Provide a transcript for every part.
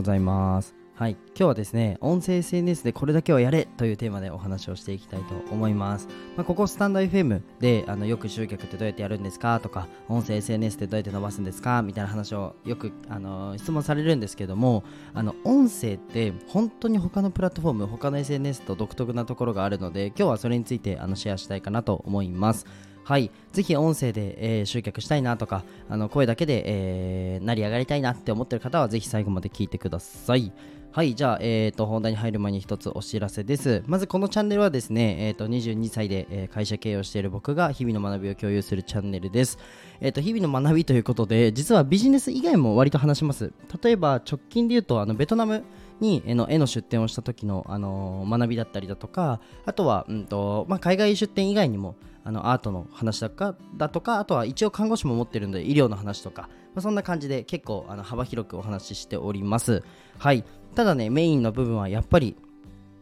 ございます。はい今日はですね音声 SNS でこれだけはやれというテーマでお話をしていきたいと思います、まあ、ここスタンド FM であのよく集客ってどうやってやるんですか？とか音声 SNS でどうやって伸ばすんですか？みたいな話をよくあの質問されるんですけどもあの音声って本当に他のプラットフォーム他の SNS と独特なところがあるので今日はそれについてあのシェアしたいかなと思います。はい、ぜひ音声で、えー、集客したいなとか、あの声だけで、えー、成り上がりたいなって思ってる方は、ぜひ最後まで聞いてください。はい、じゃあ、えーと、本題に入る前に一つお知らせです。まずこのチャンネルはですね、えーと、22歳で、えー、会社経営をしている僕が日々の学びを共有するチャンネルです。えーと、日々の学びということで、実はビジネス以外も割と話します。例えば直近で言うと、あのベトナムに絵の絵の出店をした時の、あのー、学びだったりだとか、あとは、うんとまあ、海外出店以外にも、あのアートの話だかだとかあとは一応看護師も持ってるんで医療の話とか、まあ、そんな感じで結構あの幅広くお話ししております。はい。ただねメインの部分はやっぱり、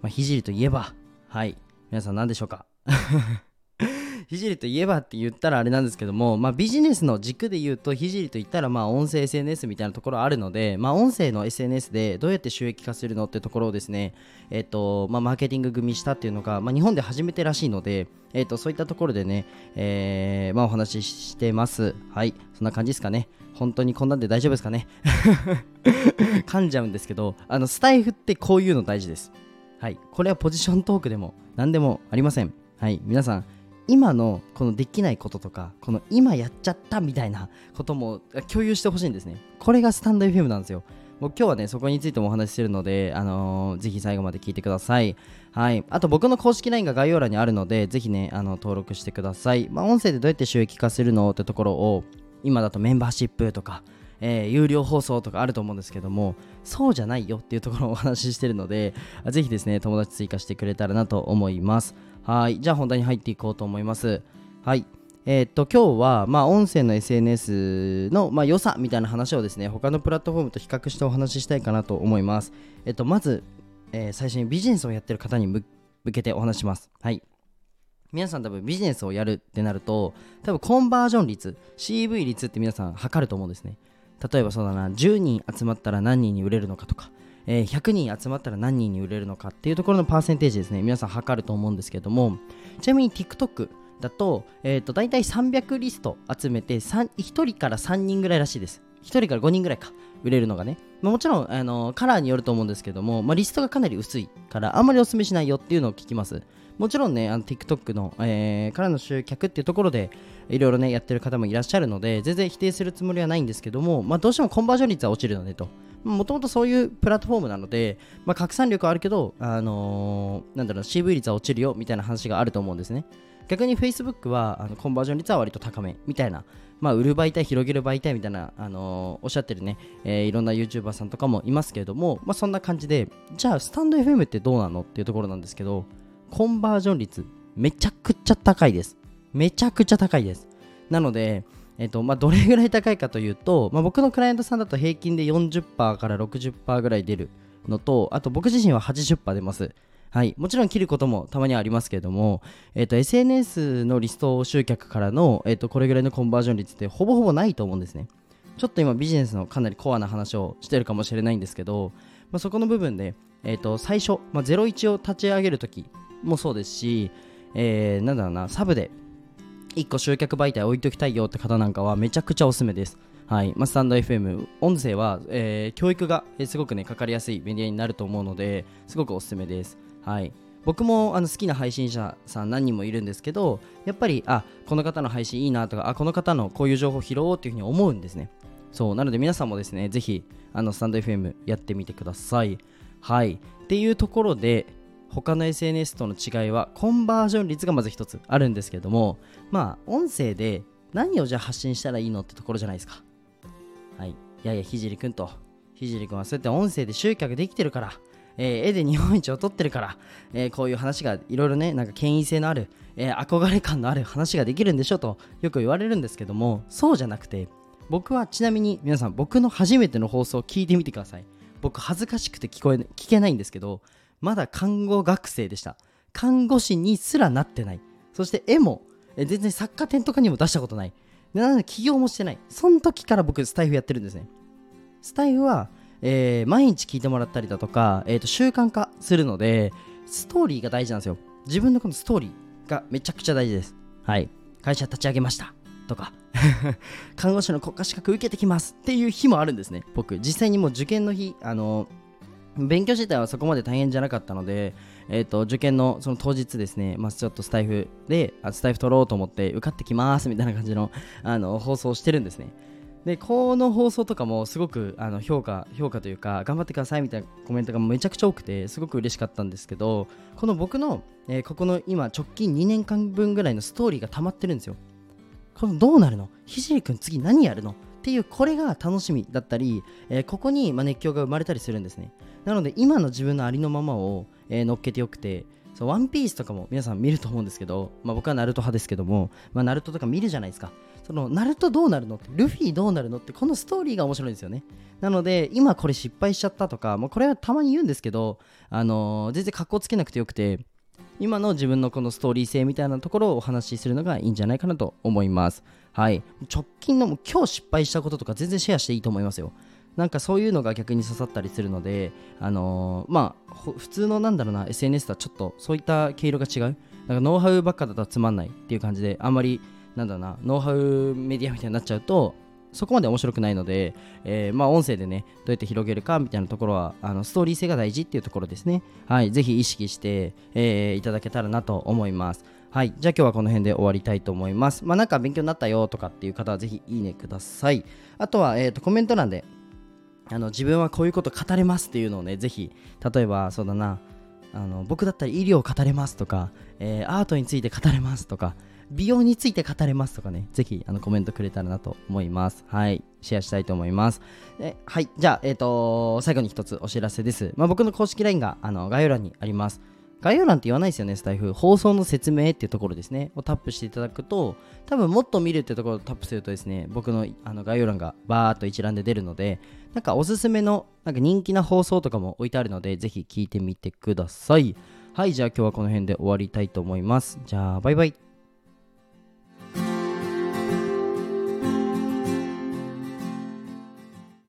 まあ、聖といえばはい。皆さん何でしょうか？聖といえばって言ったらあれなんですけども、まあ、ビジネスの軸で言うと聖と言ったらまあ音声 SNS みたいなところあるので、まあ、音声の SNS でどうやって収益化するのってところをですね、えっ、とまあ、マーケティング組みしたっていうのが、まあ、日本で初めてらしいので、えっ、とそういったところでね、えーまあ、お話ししてます。はい。そんな感じですかね。本当にこんなんで大丈夫ですかね。噛んじゃうんですけどあのスタイフってこういうの大事です。はい。これはポジショントークでも何でもありません。はい。皆さん今のこのできないこととかこの今やっちゃったみたいなことも共有してほしいんですね。これがスタンド FM なんですよ。僕今日はねそこについてもお話ししてるので、あのー、ぜひ最後まで聞いてください。はい。あと僕の公式 LINE が概要欄にあるのでぜひねあの登録してください、まあ、音声でどうやって収益化するのってところを今だとメンバーシップとかえー、有料放送とかあると思うんですけどもそうじゃないよっていうところをお話ししてるのでぜひですね友達追加してくれたらなと思います。はい。じゃあ本題に入っていこうと思います。はい。えー、っと今日は、まあ、音声の SNS の、まあ、良さみたいな話をですね他のプラットフォームと比較してお話ししたいかなと思います、えっと、まず、えー、最初にビジネスをやってる方に向けてお話します。はい。皆さん多分ビジネスをやるってなると多分コンバージョン率 CV 率って皆さん測ると思うんですね。例えばそうだな10人集まったら何人に売れるのかとかえー、100人集まったら何人に売れるのかっていうところのパーセンテージですね。皆さん測ると思うんですけどもちなみに TikTok だと,、えーと、大体300リスト集めて1人から3人ぐらいらしいです。1人から5人ぐらいか。売れるのがね、まあ、もちろんあのカラーによると思うんですけども、まあ、リストがかなり薄いからあんまりお勧めしないよっていうのを聞きます。もちろんねあの TikTok の、えー、からの集客っていうところでいろいろねやってる方もいらっしゃるので全然否定するつもりはないんですけども、まあ、どうしてもコンバージョン率は落ちるのでと。もともとそういうプラットフォームなので、まあ、拡散力はあるけど、あのー、なんだろう、CV 率は落ちるよみたいな話があると思うんですね。逆に Facebook はあのコンバージョン率は割と高めみたいな、まあ、売る媒体、広げる媒体みたいな、あのー、おっしゃってるね、えー、いろんな YouTuber さんとかもいますけれども、まあ、そんな感じで、じゃあ、スタンド FM ってどうなのっていうところなんですけど、コンバージョン率、めちゃくちゃ高いです。めちゃくちゃ高いです。なので、えっとまあ、どれぐらい高いかというと、まあ、僕のクライアントさんだと平均で40%から60%ぐらい出るのと、あと僕自身は80%出ます。はい、もちろん切ることもたまにはありますけれども、えっと、SNS のリスト集客からの、えっと、これぐらいのコンバージョン率ってほぼほぼないと思うんですね。ちょっと今ビジネスのかなりコアな話をしてるかもしれないんですけど、まあ、そこの部分で、えっと、最初、まあ、01を立ち上げるときもそうですし、えー、なんだろうな、サブで1個集客媒体置いときたいよって方なんかはめちゃくちゃおすすめです。はいまあ、スタンド FM、音声は、えー、教育が、すごくね、かかりやすいメディアになると思うので、すごくおすすめです。はい、僕もあの好きな配信者さん何人もいるんですけど、やっぱり、あ、この方の配信いいなとか、あ、この方のこういう情報拾おうっていうふうに思うんですね。そう、なので皆さんもですね、ぜひ、あの、スタンド FM やってみてください。はい。っていうところで、他の SNS との違いはコンバージョン率がまず一つあるんですけどもまあ音声で何をじゃあ発信したらいいのってところじゃないですかはいいやいやひじりくんとひじりくんはそうやって音声で集客できてるからえー、絵で日本一を取ってるから、えー、こういう話がいろいろねなんか権威性のある、えー、憧れ感のある話ができるんでしょとよく言われるんですけどもそうじゃなくて僕はちなみに皆さん僕の初めての放送を聞いてみてください。僕恥ずかしくて聞こえ聞けないんですけどまだ看護学生でした。看護師にすらなってない。そして絵も全然作家展とかにも出したことない。なので起業もしてない。その時から僕スタイフやってるんですね。スタイフはえー毎日聞いてもらったりだとか、えー、と習慣化するのでストーリーが大事なんですよ。自分のこのストーリーがめちゃくちゃ大事です。はい。会社立ち上げましたとか。看護師の国家資格受けてきますっていう日もあるんですね。僕実際にもう受験の日あの勉強自体はそこまで大変じゃなかったので、えー、と受験のその当日ですね、まあ、ちょっとスタイフであスタイフ取ろうと思って受かってきますみたいな感じのあの放送をしてるんですね。でこの放送とかもすごくあの評価評価というか頑張ってくださいみたいなコメントがめちゃくちゃ多くてすごく嬉しかったんですけどこの僕の、えーここの今直近2年間分ぐらいのストーリーが溜まってるんですよ。このどうなるの？ひじりくん次何やるの？っていうこれが楽しみだったり、えーここにま熱狂が生まれたりするんですね。なので今の自分のありのままを、えー乗っけてよくてそうワンピースとかも皆さん見ると思うんですけど、まあ、僕はナルト派ですけども、まあ、ナルトとか見るじゃないですか。そのナルトどうなるのってルフィどうなるのってこのストーリーが面白いんですよね。なので今これ失敗しちゃったとかもうこれはたまに言うんですけど、あのー全然格好つけなくてよくて今の自分のこのストーリー性みたいなところをお話しするのがいいんじゃないかなと思います。はい。直近のも今日失敗したこととか全然シェアしていいと思いますよ。なんかそういうのが逆に刺さったりするので、あのーまあ、普通のなんだろうな SNS とはちょっとそういった毛色が違う。なんかノウハウばっかだとつまんないっていう感じで、あんまりなんだな、ノウハウメディアみたいになっちゃうと、そこまで面白くないので、えーまあ、音声でね、どうやって広げるかみたいなところは、あのストーリー性が大事っていうところですね。はい、ぜひ意識して、えーいただけたらなと思います。はい、じゃあ今日はこの辺で終わりたいと思います。まあ、なんか勉強になったよとかっていう方はぜひいいねください。あとは、えー、とコメント欄であの自分はこういうこと語れますっていうのをね、ぜひ、例えば、そうだな、あの僕だったら医療を語れますとか、えーアートについて語れますとか、美容について語れますとかね、ぜひあのコメントくれたらなと思います。はい、シェアしたいと思います。ではい、じゃあ、えっ、と、最後に一つお知らせです。まあ、僕の公式 LINE があの概要欄にあります。概要欄って言わないですよね、スタイフ。放送の説明っていうところですね。をタップしていただくと、多分もっと見るってところをタップするとですね、僕のあの概要欄がバーっと一覧で出るので、なんかおすすめのなんか人気な放送とかも置いてあるので、ぜひ聞いてみてください。はい、じゃあ今日はこの辺で終わりたいと思います。じゃあ、バイバイ。